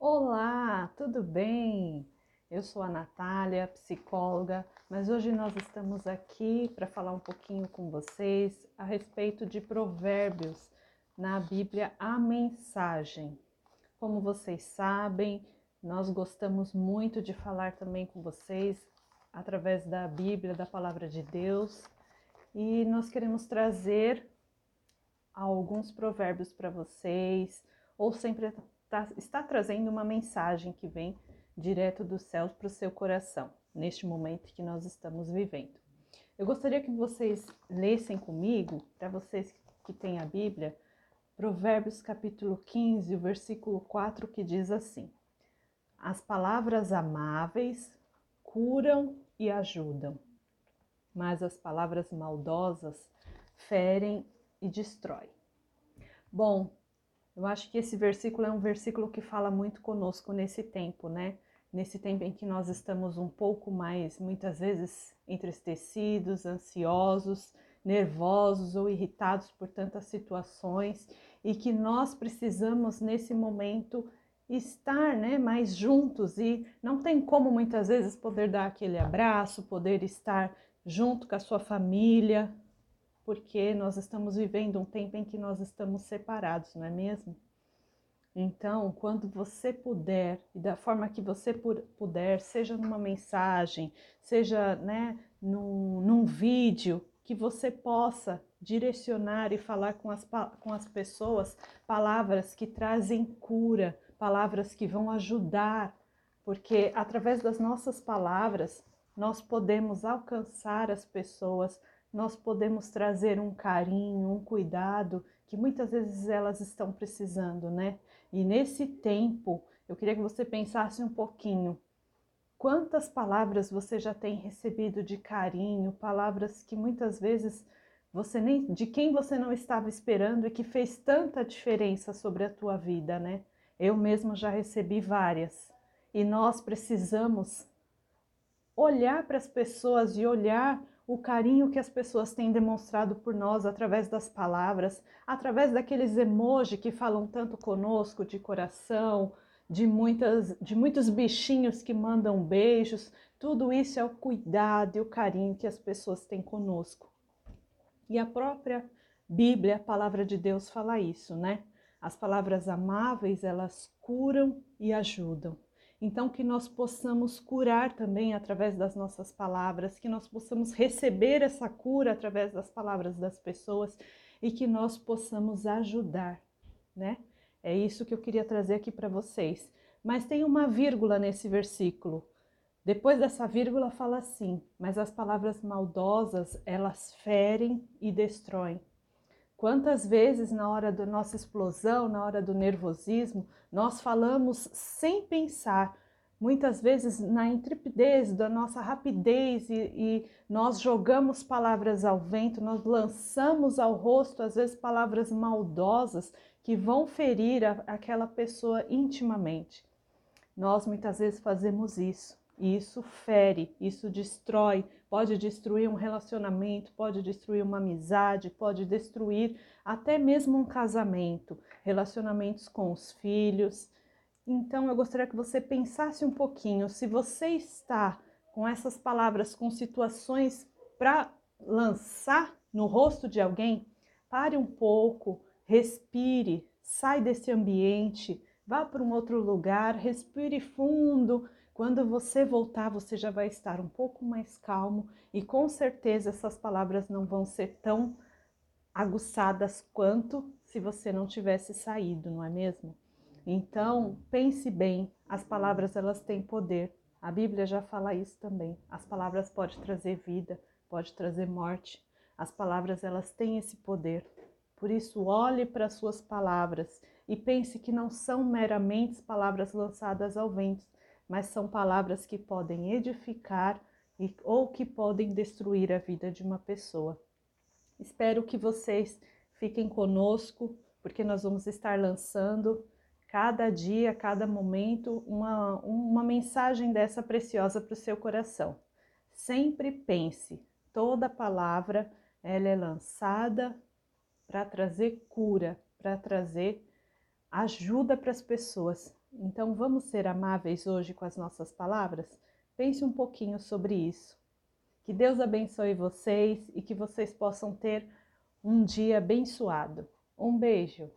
Olá, tudo bem? Eu sou a Natália, psicóloga, mas hoje nós estamos aqui para falar um pouquinho com vocês a respeito de provérbios na Bíblia, a mensagem. Como vocês sabem, nós gostamos muito de falar também com vocês através da Bíblia, da palavra de Deus, e nós queremos trazer alguns provérbios para vocês, ou sempre tá, está trazendo uma mensagem que vem direto dos céus para o seu coração, neste momento que nós estamos vivendo. Eu gostaria que vocês lessem comigo, para vocês que têm a Bíblia, Provérbios capítulo 15, o versículo 4, que diz assim: As palavras amáveis curam e ajudam, mas as palavras maldosas ferem e destroem. Bom, eu acho que esse versículo é um versículo que fala muito conosco nesse tempo, né? nesse tempo em que nós estamos um pouco mais, muitas vezes, entristecidos, ansiosos, nervosos ou irritados por tantas situações e que nós precisamos nesse momento estar né, mais juntos e não tem como muitas vezes poder dar aquele abraço, poder estar junto com a sua família, porque nós estamos vivendo um tempo em que nós estamos separados, não é mesmo? Então, quando você puder, e da forma que você puder, seja numa mensagem, seja né, num, num vídeo, que você possa direcionar e falar com as, com as pessoas palavras que trazem cura, palavras que vão ajudar, porque através das nossas palavras nós podemos alcançar as pessoas, nós podemos trazer um carinho, um cuidado que muitas vezes elas estão precisando, né? E nesse tempo, eu queria que você pensasse um pouquinho. Quantas palavras você já tem recebido de carinho, palavras que muitas vezes você nem de quem você não estava esperando e que fez tanta diferença sobre a tua vida, né? Eu mesmo já recebi várias. E nós precisamos olhar para as pessoas e olhar o carinho que as pessoas têm demonstrado por nós através das palavras, através daqueles emojis que falam tanto conosco de coração, de, muitas, de muitos bichinhos que mandam beijos. Tudo isso é o cuidado e o carinho que as pessoas têm conosco. E a própria Bíblia, a palavra de Deus, fala isso, né? As palavras amáveis, elas curam e ajudam. Então, que nós possamos curar também através das nossas palavras, que nós possamos receber essa cura através das palavras das pessoas e que nós possamos ajudar, né? É isso que eu queria trazer aqui para vocês. Mas tem uma vírgula nesse versículo. Depois dessa vírgula fala assim: mas as palavras maldosas, elas ferem e destroem. Quantas vezes na hora da nossa explosão, na hora do nervosismo, nós falamos sem pensar, muitas vezes na intrepidez da nossa rapidez e, e, nós jogamos palavras ao vento, nós lançamos ao rosto, às vezes, palavras maldosas que vão ferir a, aquela pessoa intimamente. Nós muitas vezes fazemos isso. E isso fere, isso destrói, pode destruir um relacionamento, pode destruir uma amizade, pode destruir até mesmo um casamento, relacionamentos com os filhos. Então eu gostaria que você pensasse um pouquinho se você está com essas palavras, com situações para lançar no rosto de alguém, pare um pouco, respire, sai desse ambiente, vá para um outro lugar, respire fundo quando você voltar, você já vai estar um pouco mais calmo e com certeza essas palavras não vão ser tão aguçadas quanto se você não tivesse saído, não é mesmo? Então, pense bem, as palavras elas têm poder. A Bíblia já fala isso também. As palavras podem trazer vida, pode trazer morte. As palavras elas têm esse poder. Por isso, olhe para as suas palavras e pense que não são meramente palavras lançadas ao vento, mas são palavras que podem edificar e, ou que podem destruir a vida de uma pessoa. Espero que vocês fiquem conosco, porque nós vamos estar lançando cada dia, cada momento, uma, uma mensagem dessa preciosa para o seu coração. Sempre pense, toda palavra ela é lançada para trazer cura, para trazer ajuda para as pessoas Então vamos ser amáveis hoje com as nossas palavras? Pense um pouquinho sobre isso. Que Deus abençoe vocês e que vocês possam ter um dia abençoado. Um beijo!